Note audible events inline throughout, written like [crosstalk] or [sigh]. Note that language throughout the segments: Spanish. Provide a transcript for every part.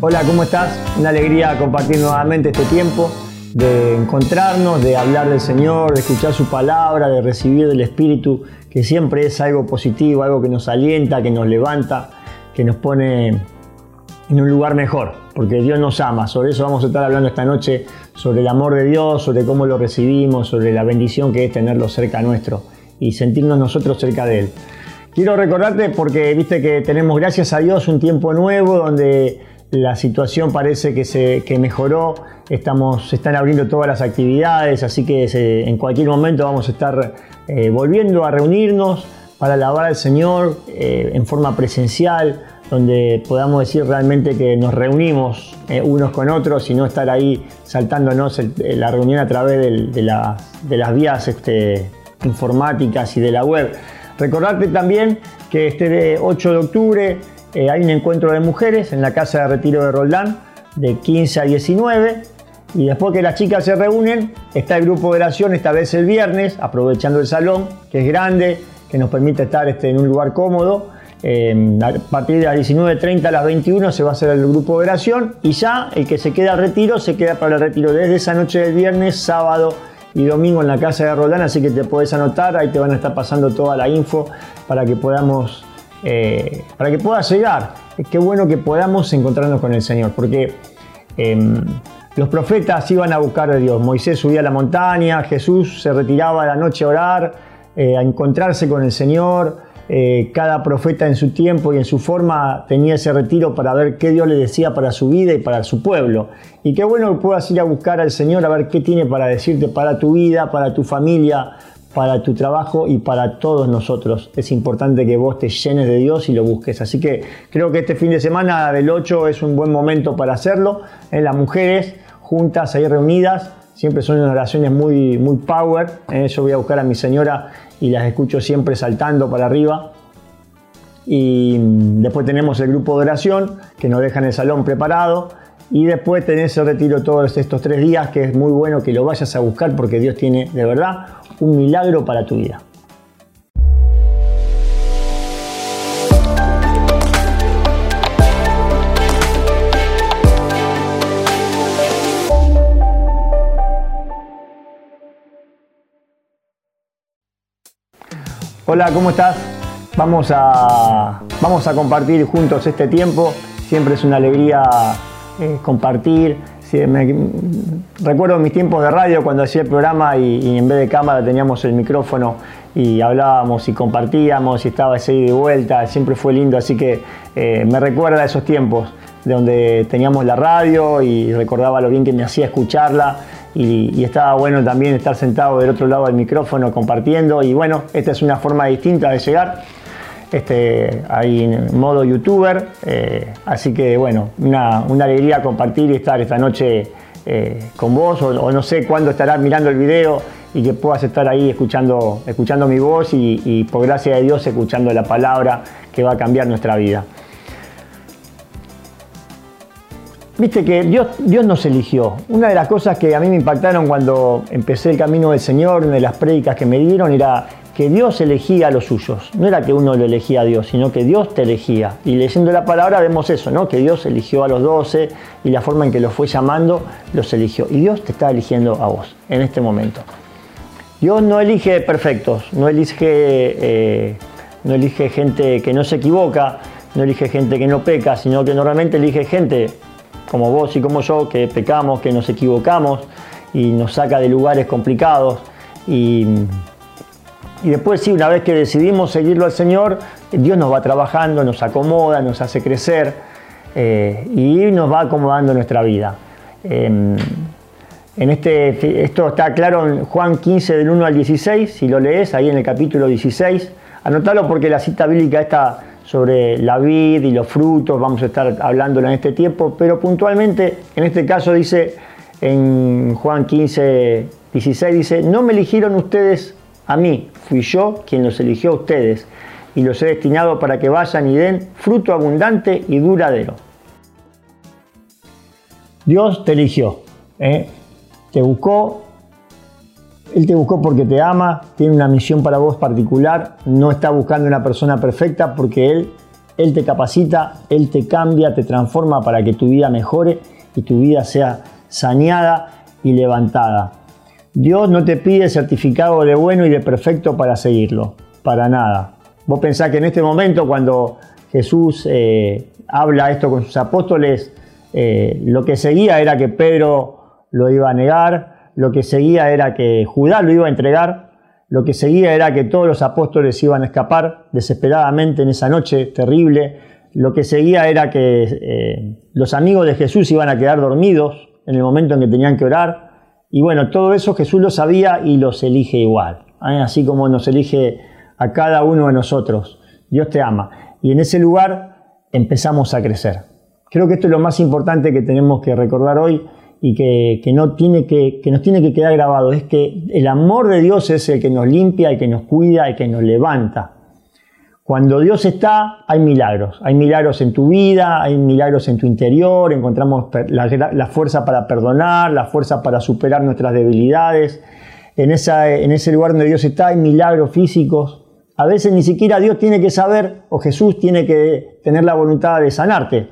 Hola, ¿cómo estás? Una alegría compartir nuevamente este tiempo de encontrarnos, de hablar del Señor, de escuchar su palabra, de recibir del Espíritu, que siempre es algo positivo, algo que nos alienta, que nos levanta, que nos pone en un lugar mejor, porque Dios nos ama. Sobre eso vamos a estar hablando esta noche, sobre el amor de Dios, sobre cómo lo recibimos, sobre la bendición que es tenerlo cerca nuestro y sentirnos nosotros cerca de Él. Quiero recordarte porque viste que tenemos, gracias a Dios, un tiempo nuevo donde la situación parece que, se, mejoró, Estamos, se están abriendo todas las actividades, así que en cualquier momento vamos a estar eh, volviendo a reunirnos para alabar al Señor eh, en forma presencial, donde podamos decir realmente que nos reunimos eh, unos con otros y no estar ahí saltándonos la reunión a través de, las vías este, informáticas y de la web. Recordarte también que este 8 de octubre eh, hay un encuentro de mujeres en la casa de retiro de Roldán de 15 a 19 y después que las chicas se reúnen está el grupo de oración esta vez el viernes aprovechando el salón que es grande que nos permite estar este, en un lugar cómodo. Eh, a partir de las 19.30 a las 21 se va a hacer el grupo de oración y ya el que se queda al retiro se queda para el retiro desde esa noche del viernes, sábado y domingo en la casa de Roldán, así que te puedes anotar, ahí te van a estar pasando toda la info para que podamos eh, para que puedas llegar. Qué bueno que podamos encontrarnos con el Señor, porque em, los profetas iban a buscar a Dios. Moisés subía a la montaña, Jesús se retiraba a la noche a orar, eh, a encontrarse con el Señor. Eh, cada profeta en su tiempo y en su forma tenía ese retiro para ver qué Dios le decía para su vida y para su pueblo. Y qué bueno que puedas ir a buscar al Señor a ver qué tiene para decirte para tu vida, para tu familia, para tu trabajo y para todos nosotros. Es importante que vos te llenes de Dios y lo busques. Así que creo que este fin de semana del 8 es un buen momento para hacerlo. En las mujeres juntas ahí reunidas, siempre son oraciones muy, muy power. ¿eh? Yo voy a buscar a mi señora y las escucho siempre saltando para arriba. Y después tenemos el grupo de oración que nos deja en el salón preparado. Y después tenés el retiro todos estos tres días, que es muy bueno que lo vayas a buscar porque Dios tiene de verdad un milagro para tu vida. Hola, ¿cómo estás? Vamos a, vamos a compartir juntos este tiempo. Siempre es una alegría eh, compartir recuerdo mis tiempos de radio cuando hacía el programa y, en vez de cámara teníamos el micrófono y hablábamos y compartíamos y estaba ese y vuelta, siempre fue lindo, así que eh, me recuerda a esos tiempos donde teníamos la radio y recordaba lo bien que me hacía escucharla y, estaba bueno también estar sentado del otro lado del micrófono compartiendo y bueno, esta es una forma distinta de llegar este, ahí en modo youtuber. Eh, así que bueno, una, alegría compartir y estar esta noche eh, con vos, o, no sé cuándo estarás mirando el video y que puedas estar ahí escuchando, escuchando mi voz y, por gracia de Dios escuchando la palabra que va a cambiar nuestra vida. Viste que Dios, Dios nos eligió. Una de las cosas que a mí me impactaron cuando empecé el camino del Señor, una de las prédicas que me dieron, era que Dios elegía a los suyos. No era que uno lo elegía a Dios, sino que Dios te elegía. Y leyendo la palabra vemos eso, ¿no? Que Dios eligió a los doce y la forma en que los fue llamando los eligió. Y Dios te está eligiendo a vos en este momento. Dios no elige perfectos, no elige, eh, no elige gente que no se equivoca, no elige gente que no peca, sino que normalmente elige gente como vos y como yo, que pecamos, que nos equivocamos y nos saca de lugares complicados. Y y después sí, una vez que decidimos seguirlo al Señor, Dios nos va trabajando, nos acomoda, nos hace crecer eh, y nos va acomodando nuestra vida. Em, en este, esto está claro en Juan 15 del 1 al 16, si lo lees ahí en el capítulo 16. Anotalo porque la cita bíblica está sobre la vid y los frutos, vamos a estar hablándola en este tiempo, pero puntualmente en este caso dice en Juan 15, 16, dice, no me eligieron ustedes a mí, fui yo quien los eligió a ustedes y los he destinado para que vayan y den fruto abundante y duradero. Dios te eligió, ¿eh? te buscó, Él te buscó porque te ama, tiene una misión para vos particular, no está buscando una persona perfecta porque Él Él te capacita, Él te cambia, te transforma para que tu vida mejore y tu vida sea saneada y levantada. Dios no te pide certificado de bueno y de perfecto para seguirlo, para nada. Vos pensás que en este momento cuando Jesús eh, habla esto con sus apóstoles, eh, lo que seguía era que Pedro lo iba a negar, lo que seguía era que Judá lo iba a entregar, lo que seguía era que todos los apóstoles iban a escapar desesperadamente en esa noche terrible, lo que seguía era que eh, los amigos de Jesús iban a quedar dormidos en el momento en que tenían que orar, y bueno, todo eso Jesús lo sabía y los elige igual, ¿eh? así como nos elige a cada uno de nosotros. Dios te ama. Y en ese lugar empezamos a crecer. Creo que esto es lo más importante que tenemos que recordar hoy y que, no tiene que, que nos tiene que quedar grabado. Es que el amor de Dios es el que nos limpia, el que nos cuida, el que nos levanta. Cuando Dios está, hay milagros. Hay milagros en tu vida, hay milagros en tu interior, encontramos la, fuerza para perdonar, la fuerza para superar nuestras debilidades. En, ese lugar donde Dios está hay milagros físicos. A veces ni siquiera Dios tiene que saber o Jesús tiene que tener la voluntad de sanarte.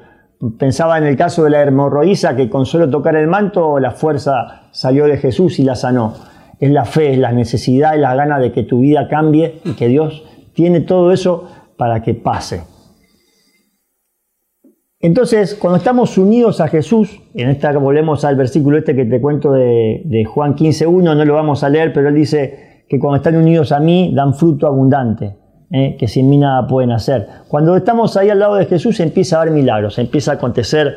Pensaba en el caso de la hemorroísa que con solo tocar el manto la fuerza salió de Jesús y la sanó. Es la fe, es la necesidad y la gana de que tu vida cambie y que Dios tiene todo eso para que pase. Entonces, cuando estamos unidos a Jesús, en esta volvemos al versículo este que te cuento de, de Juan 15.1, no lo vamos a leer, pero él dice que cuando están unidos a mí dan fruto abundante, ¿eh? que sin mí nada pueden hacer. Cuando estamos ahí al lado de Jesús empieza a haber milagros, empieza a acontecer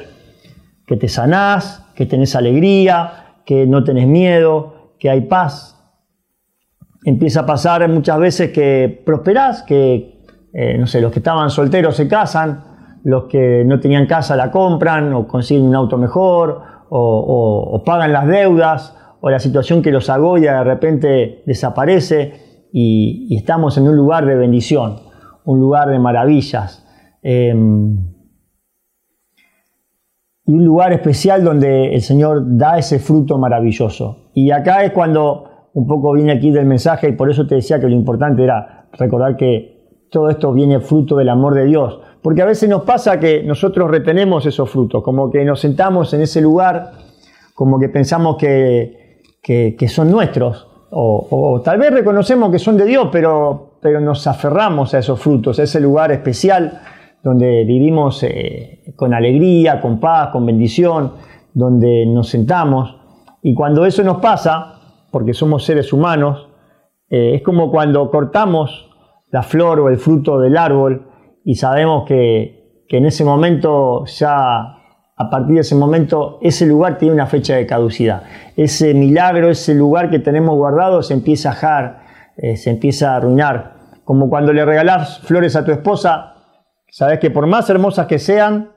que te sanás, que tenés alegría, que no tenés miedo, que hay paz, empieza a pasar muchas veces que prosperás, que, eh, no sé, los que estaban solteros se casan, los que no tenían casa la compran o consiguen un auto mejor o, pagan las deudas o la situación que los agoya de repente desaparece y, estamos en un lugar de bendición, un lugar de maravillas. Em, y un lugar especial donde el Señor da ese fruto maravilloso. Y acá es cuando un poco viene aquí del mensaje y por eso te decía que lo importante era recordar que todo esto viene fruto del amor de Dios. Porque a veces nos pasa que nosotros retenemos esos frutos, como que nos sentamos en ese lugar, como que pensamos que, que, son nuestros, o, tal vez reconocemos que son de Dios, pero, pero nos aferramos a esos frutos, a ese lugar especial donde vivimos eh, con alegría, con paz, con bendición, donde nos sentamos. Y cuando eso nos pasa, porque somos seres humanos, eh, es como cuando cortamos la flor o el fruto del árbol y sabemos que, que, en ese momento ya, a partir de ese momento, ese lugar tiene una fecha de caducidad. Ese milagro, ese lugar que tenemos guardado se empieza a jar, eh, se empieza a arruinar. Como cuando le regalás flores a tu esposa, sabes que por más hermosas que sean,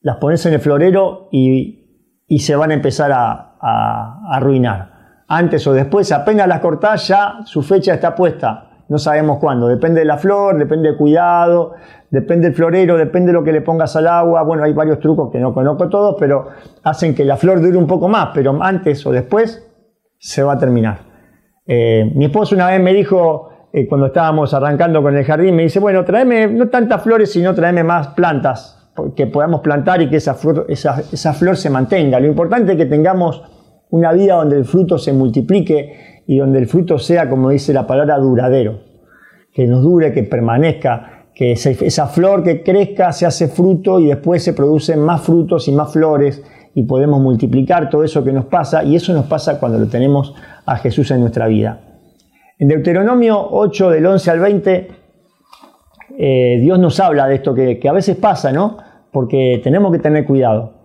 las pones en el florero y, y se van a empezar a, a arruinar antes o después, apenas las cortás ya su fecha está puesta. No sabemos cuándo, depende de la flor, depende del cuidado, depende del florero, depende de lo que le pongas al agua. Bueno, hay varios trucos que no conozco todos, pero hacen que la flor dure un poco más, pero antes o después se va a terminar. Eh, mi esposo una vez me dijo, eh, cuando estábamos arrancando con el jardín, me dice, bueno, tráeme no tantas flores, sino tráeme más plantas que podamos plantar y que esa flor se mantenga. Lo importante es que tengamos una vida donde el fruto se multiplique y donde el fruto sea, como dice la palabra, duradero, que nos dure, que permanezca, que esa flor que crezca se hace fruto y después se producen más frutos y más flores y podemos multiplicar todo eso que nos pasa y eso nos pasa cuando lo tenemos a Jesús en nuestra vida. En Deuteronomio 8 del 11 al 20, eh, Dios nos habla de esto que, que a veces pasa, ¿no? Porque tenemos que tener cuidado.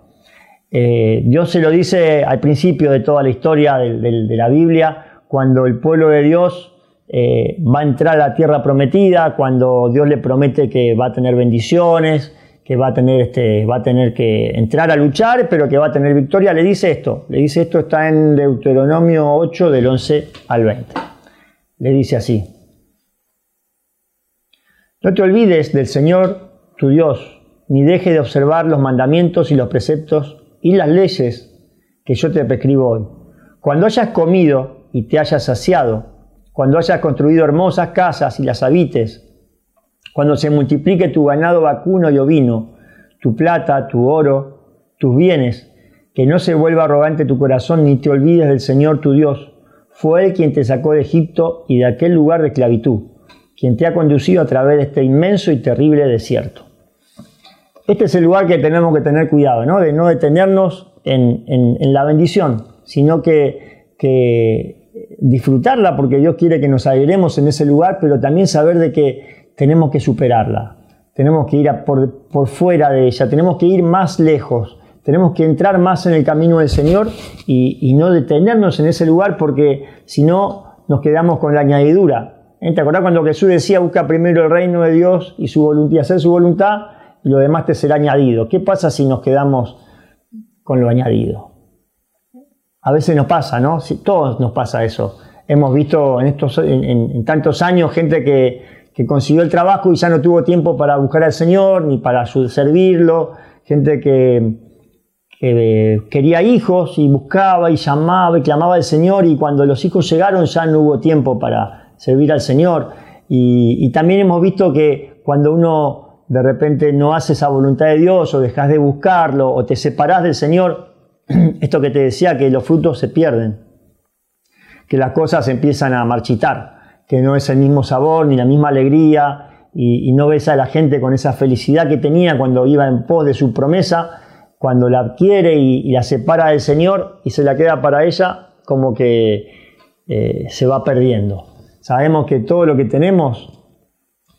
Eh, Dios se lo dice al principio de toda la historia de, la Biblia, cuando el pueblo de Dios eh, va a entrar a la tierra prometida, cuando Dios le promete que va a tener bendiciones, que va a tener, este, va a tener que entrar a luchar, pero que va a tener victoria, le dice esto. Le dice esto, está en Deuteronomio 8 del 11 al 20. Le dice así. No te olvides del Señor tu Dios, ni dejes de observar los mandamientos y los preceptos y las leyes que yo te prescribo hoy. Cuando hayas comido y te hayas saciado, cuando hayas construido hermosas casas y las habites, Cuando se multiplique tu ganado vacuno y ovino, tu plata, tu oro, tus bienes, que no se vuelva arrogante tu corazón ni te olvides del Señor tu Dios. Fue Él quien te sacó de Egipto y de aquel lugar de esclavitud, quien te ha conducido a través de este inmenso y terrible desierto. Este es el lugar que tenemos que tener cuidado, ¿no? de no detenernos en, la bendición, sino que, que, disfrutarla porque Dios quiere que nos alegremos en ese lugar, pero también saber de que tenemos que superarla, tenemos que ir por, por fuera de ella, tenemos que ir más lejos, tenemos que entrar más en el camino del Señor y, no detenernos en ese lugar porque si no nos quedamos con la añadidura. ¿Eh? ¿Te acordás cuando Jesús decía busca primero el reino de Dios y su voluntad, hacer su voluntad y lo demás te será añadido? ¿Qué pasa si nos quedamos con lo añadido? A veces nos pasa, ¿no? Si, todos nos pasa eso. Hemos visto en, estos, en, tantos años gente que, que consiguió el trabajo y ya no tuvo tiempo para buscar al Señor ni para servirlo, gente que, quería hijos y buscaba y llamaba y clamaba al Señor y cuando los hijos llegaron ya no hubo tiempo para servir al Señor. Y, también hemos visto que cuando uno de repente no hace esa voluntad de Dios o dejas de buscarlo o te separas del Señor, [clears throat] esto que te decía, que los frutos se pierden, que las cosas empiezan a marchitar, que no es el mismo sabor ni la misma alegría y, y no ves a la gente con esa felicidad que tenía cuando iba en pos de su promesa cuando la adquiere y, la separa del Señor y se la queda para ella, como que eh, se va perdiendo. Sabemos que todo lo que tenemos,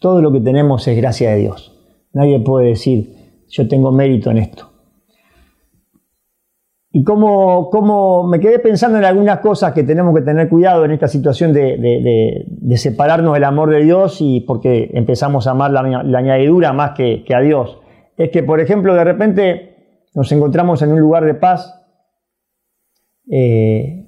todo lo que tenemos es gracia de Dios. Nadie puede decir, yo tengo mérito en esto. Y como, me quedé pensando en algunas cosas que tenemos que tener cuidado en esta situación de, separarnos del amor de Dios y porque empezamos a amar la, añadidura más que, que a Dios. Es que, por ejemplo, de repente nos encontramos en un lugar de paz eh,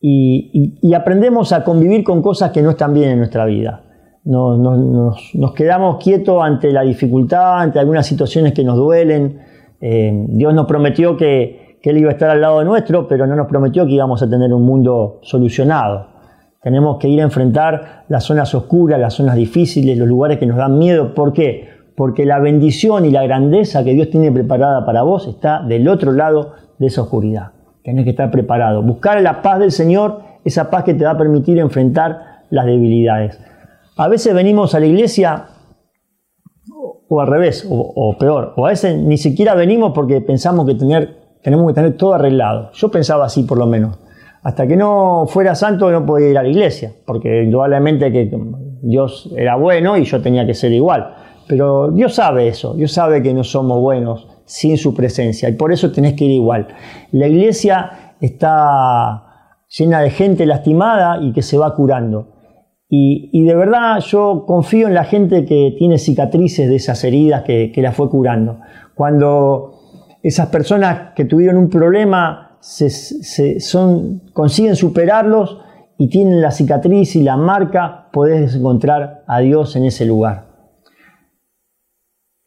y, aprendemos a convivir con cosas que no están bien en nuestra vida. Nos, quedamos quietos ante la dificultad, ante algunas situaciones que nos duelen. Eh, Dios nos prometió que, Él iba a estar al lado nuestro, pero no nos prometió que íbamos a tener un mundo solucionado. Tenemos que ir a enfrentar las zonas oscuras, las zonas difíciles, los lugares que nos dan miedo. ¿Por qué? porque la bendición y la grandeza que Dios tiene preparada para vos está del otro lado de esa oscuridad. Tenés que estar preparado. Buscar la paz del Señor, esa paz que te va a permitir enfrentar las debilidades. A veces venimos a la iglesia o al revés, o, peor, o a veces ni siquiera venimos porque pensamos que tener, tenemos que tener todo arreglado. Yo pensaba así por lo menos. Hasta que no fuera santo no podía ir a la iglesia, porque indudablemente que Dios era bueno y yo tenía que ser igual. Pero Dios sabe eso, Dios sabe que no somos buenos sin su presencia y por eso tenés que ir igual. La iglesia está llena de gente lastimada y que se va curando. Y, de verdad yo confío en la gente que tiene cicatrices de esas heridas que, que la fue curando. Cuando esas personas que tuvieron un problema se, consiguen superarlos y tienen la cicatriz y la marca, podés encontrar a Dios en ese lugar.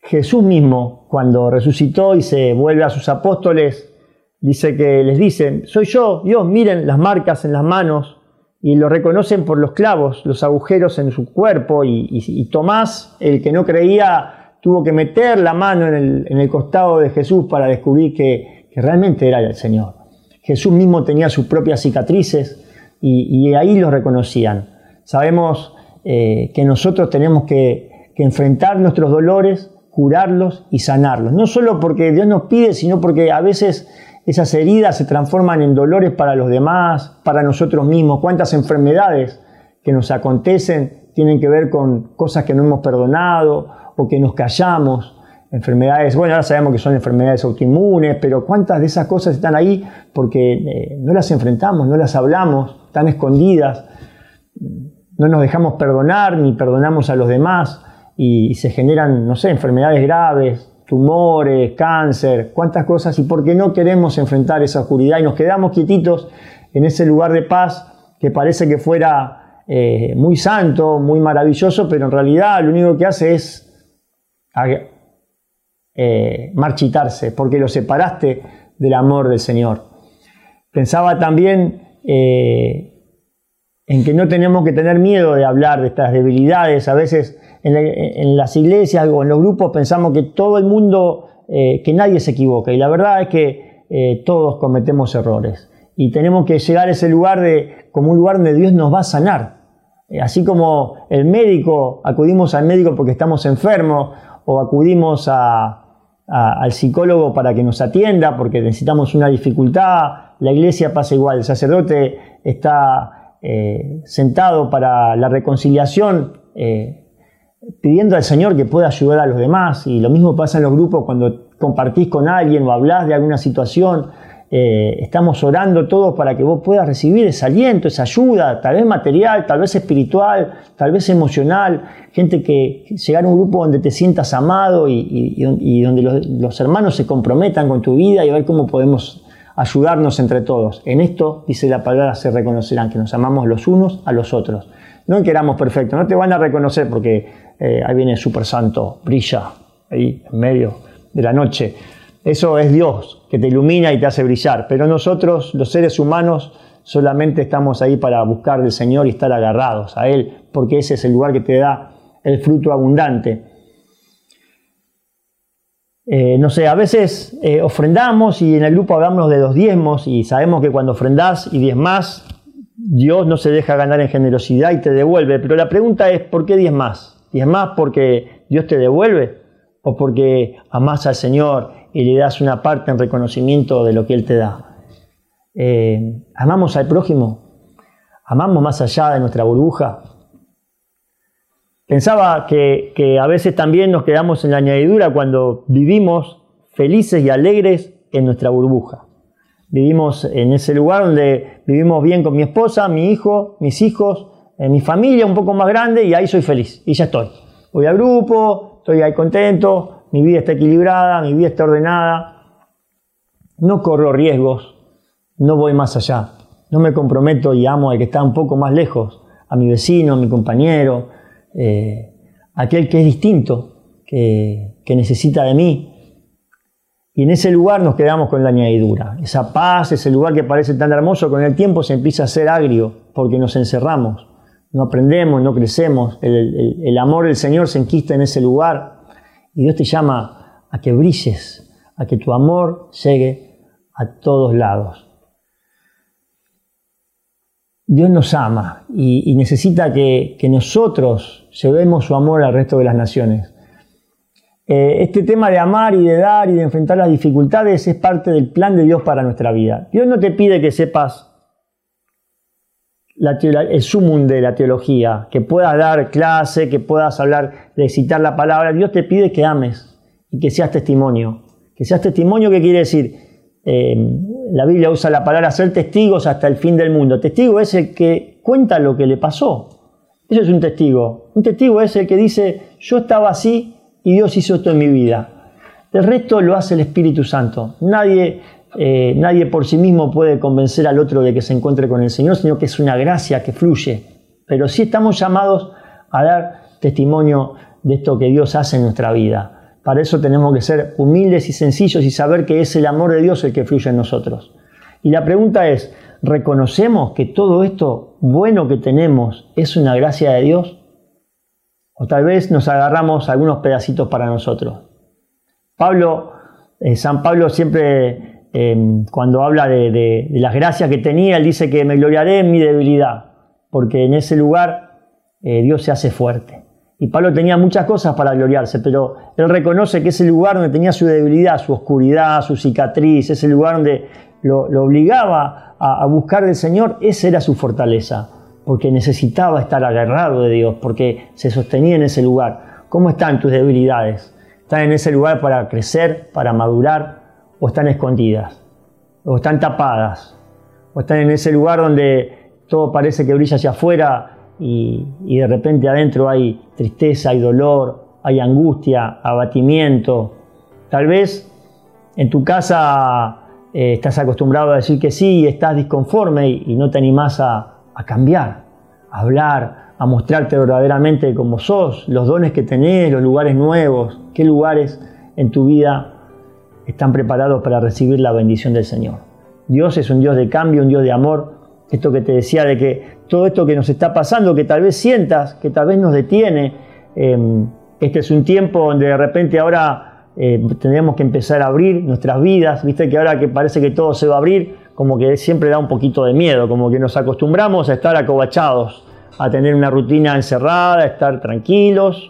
Jesús mismo, cuando resucitó y se vuelve a sus apóstoles, dice que les dice, soy yo, Dios, miren las marcas en las manos y lo reconocen por los clavos, los agujeros en su cuerpo y, Tomás, el que no creía, tuvo que meter la mano en el, costado de Jesús para descubrir que, realmente era el Señor. Jesús mismo tenía sus propias cicatrices y, ahí lo reconocían. Sabemos eh, que nosotros tenemos que, que enfrentar nuestros dolores curarlos y sanarlos. No solo porque Dios nos pide, sino porque a veces esas heridas se transforman en dolores para los demás, para nosotros mismos. ¿Cuántas enfermedades que nos acontecen tienen que ver con cosas que no hemos perdonado o que nos callamos? Enfermedades, bueno, ahora sabemos que son enfermedades autoinmunes, pero ¿cuántas de esas cosas están ahí porque eh, no las enfrentamos, no las hablamos, están escondidas? No nos dejamos perdonar ni perdonamos a los demás y, se generan, no sé, enfermedades graves, tumores, cáncer, cuántas cosas, y por qué no queremos enfrentar esa oscuridad y nos quedamos quietitos en ese lugar de paz que parece que fuera eh, muy santo, muy maravilloso, pero en realidad lo único que hace es eh, marchitarse, porque lo separaste del amor del Señor. Pensaba también eh, en que no tenemos que tener miedo de hablar de estas debilidades. A veces en, las iglesias o en los grupos pensamos que todo el mundo, eh, que nadie se equivoca. Y la verdad es que eh, todos cometemos errores. Y tenemos que llegar a ese lugar de, como un lugar donde Dios nos va a sanar. Eh, así como el médico, acudimos al médico porque estamos enfermos o acudimos al psicólogo para que nos atienda porque necesitamos una dificultad, la iglesia pasa igual, el sacerdote está eh, sentado para la reconciliación, eh, pidiendo al Señor que pueda ayudar a los demás. Y lo mismo pasa en los grupos cuando compartís con alguien o hablás de alguna situación. Eh, estamos orando todos para que vos puedas recibir ese aliento, esa ayuda, tal vez material, tal vez espiritual, tal vez emocional. Gente que llegar a un grupo donde te sientas amado y, donde los, los hermanos se comprometan con tu vida y a ver cómo podemos ayudarnos entre todos. En esto, dice la palabra, se reconocerán que nos amamos los unos a los otros. No que éramos perfectos, no te van a reconocer porque eh, ahí viene el Super Santo, brilla ahí en medio de la noche. Eso es Dios que te ilumina y te hace brillar. Pero nosotros, los seres humanos, solamente estamos ahí para buscar del Señor y estar agarrados a Él, porque ese es el lugar que te da el fruto abundante. Eh, no sé, a veces eh, ofrendamos y en el grupo hablamos de los diezmos y sabemos que cuando ofrendás y diezmás, Dios no se deja ganar en generosidad y te devuelve. Pero la pregunta es, ¿por qué diezmás? ¿Diezmás porque Dios te devuelve? ¿O porque amás al Señor y le das una parte en reconocimiento de lo que Él te da? Eh, ¿Amamos al prójimo? ¿Amamos más allá de nuestra burbuja? Pensaba que, a veces también nos quedamos en la añadidura cuando vivimos felices y alegres en nuestra burbuja. Vivimos en ese lugar donde vivimos bien con mi esposa, mi hijo, mis hijos, en mi familia un poco más grande y ahí soy feliz y ya estoy. Voy al grupo, estoy ahí contento, mi vida está equilibrada, mi vida está ordenada. No corro riesgos, no voy más allá. No me comprometo y amo al que está un poco más lejos, a mi vecino, a mi compañero, eh, aquel que es distinto, que, necesita de mí. Y en ese lugar nos quedamos con la añadidura. Esa paz, ese lugar que parece tan hermoso, con el tiempo se empieza a ser agrio porque nos encerramos, no aprendemos, no crecemos. El, el amor del Señor se enquista en ese lugar y Dios te llama a que brilles, a que tu amor llegue a todos lados. Dios nos ama y, necesita que, nosotros llevemos su amor al resto de las naciones. Eh, este tema de amar y de dar y de enfrentar las dificultades es parte del plan de Dios para nuestra vida. Dios no te pide que sepas el sumum de la teología, que puedas dar clase, que puedas hablar, de citar la palabra. Dios te pide que ames y que seas testimonio. Que seas testimonio, ¿qué quiere decir? Eh, la Biblia usa la palabra ser testigos hasta el fin del mundo. Testigo es el que cuenta lo que le pasó. Eso es un testigo. Un testigo es el que dice, yo estaba así y Dios hizo esto en mi vida. El resto lo hace el Espíritu Santo. Nadie, eh, nadie por sí mismo puede convencer al otro de que se encuentre con el Señor, sino que es una gracia que fluye. Pero sí estamos llamados a dar testimonio de esto que Dios hace en nuestra vida. Para eso tenemos que ser humildes y sencillos y saber que es el amor de Dios el que fluye en nosotros. Y la pregunta es, ¿reconocemos que todo esto bueno que tenemos es una gracia de Dios? O tal vez nos agarramos algunos pedacitos para nosotros. Pablo, eh, San Pablo siempre em, cuando habla de, las gracias que tenía, él dice que me gloriaré en mi debilidad, porque en ese lugar eh, Dios se hace fuerte. Y Pablo tenía muchas cosas para gloriarse, pero él reconoce que ese lugar donde tenía su debilidad, su oscuridad, su cicatriz, ese lugar donde lo, obligaba a, buscar del Señor, esa era su fortaleza, porque necesitaba estar agarrado de Dios, porque se sostenía en ese lugar. ¿Cómo están tus debilidades? ¿Están en ese lugar para crecer, para madurar, o están escondidas? ¿O están tapadas? ¿O están en ese lugar donde todo parece que brilla hacia afuera y, de repente adentro hay tristeza, hay dolor, hay angustia, abatimiento. Tal vez en tu casa eh, estás acostumbrado a decir que sí y estás disconforme y, no te animás a, cambiar, a hablar, a mostrarte verdaderamente como sos, los dones que tenés, los lugares nuevos, qué lugares en tu vida están preparados para recibir la bendición del Señor. Dios es un Dios de cambio, un Dios de amor Esto que te decía de que todo esto que nos está pasando, que tal vez sientas, que tal vez nos detiene, em, este es un tiempo donde de repente ahora eh, tendremos que empezar a abrir nuestras vidas, viste que ahora que parece que todo se va a abrir, como que siempre da un poquito de miedo, como que nos acostumbramos a estar acobachados, a tener una rutina encerrada, a estar tranquilos.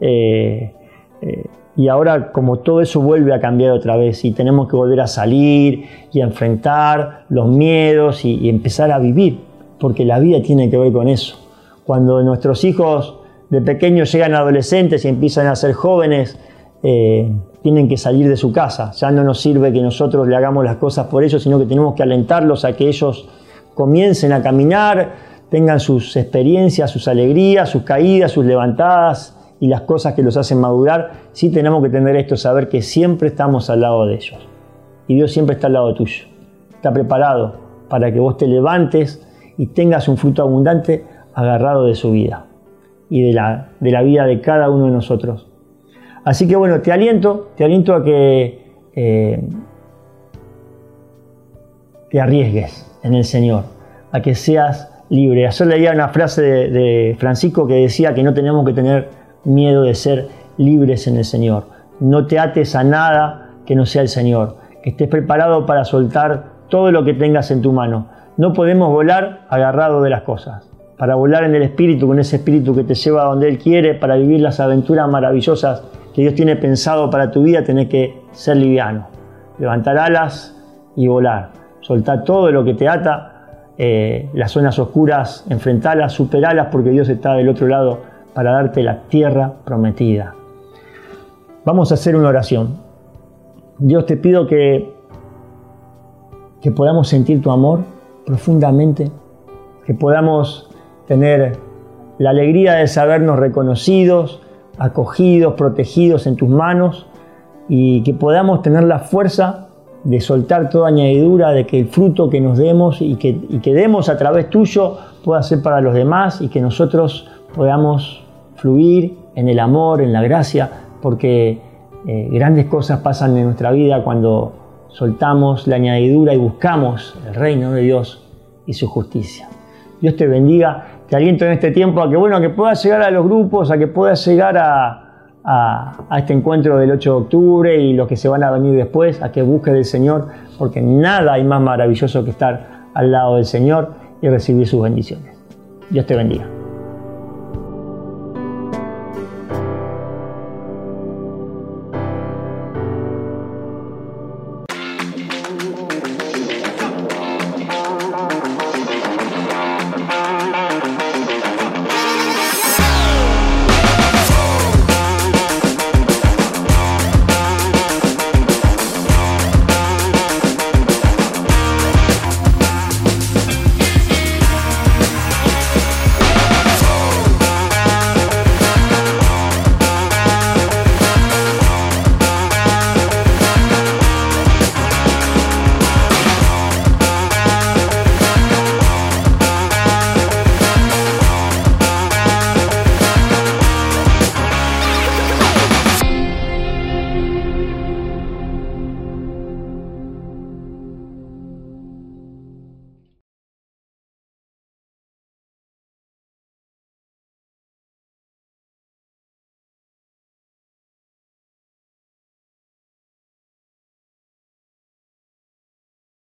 Eh, eh, y ahora como todo eso vuelve a cambiar otra vez y tenemos que volver a salir y a enfrentar los miedos y, empezar a vivir, porque la vida tiene que ver con eso. Cuando nuestros hijos de pequeños llegan a adolescentes y empiezan a ser jóvenes, eh, tienen que salir de su casa. Ya no nos sirve que nosotros le hagamos las cosas por ellos, sino que tenemos que alentarlos a que ellos comiencen a caminar, tengan sus experiencias, sus alegrías, sus caídas, sus levantadas, y las cosas que los hacen madurar, sí tenemos que tener esto, saber que siempre estamos al lado de ellos. Y Dios siempre está al lado tuyo. Está preparado para que vos te levantes y tengas un fruto abundante agarrado de su vida y de la, de la vida de cada uno de nosotros. Así que bueno, te aliento, te aliento a que eh, te arriesgues en el Señor, a que seas libre. Ayer leía una frase de, de Francisco que decía que no tenemos que tener miedo de ser libres en el Señor. No te ates a nada que no sea el Señor. Que estés preparado para soltar todo lo que tengas en tu mano. No podemos volar agarrado de las cosas. Para volar en el Espíritu, con ese Espíritu que te lleva a donde Él quiere, para vivir las aventuras maravillosas que Dios tiene pensado para tu vida, tenés que ser liviano. Levantar alas y volar. Soltar todo lo que te ata, eh, las zonas oscuras, enfrentarlas, superalas, porque Dios está del otro lado para darte la tierra prometida. Vamos a hacer una oración. Dios te pido que, que podamos sentir tu amor profundamente, que podamos tener la alegría de sabernos reconocidos, acogidos, protegidos en tus manos y que podamos tener la fuerza de soltar toda añadidura, de que el fruto que nos demos y que, y que demos a través tuyo pueda ser para los demás y que nosotros podamos fluir en el amor, en la gracia, porque eh, grandes cosas pasan en nuestra vida cuando soltamos la añadidura y buscamos el reino de Dios y su justicia. Dios te bendiga, te aliento en este tiempo a que, bueno, que puedas llegar a los grupos, a que puedas llegar a, a, este encuentro del 8 de octubre y los que se van a venir después, a que busques del Señor, porque nada hay más maravilloso que estar al lado del Señor y recibir sus bendiciones. Dios te bendiga.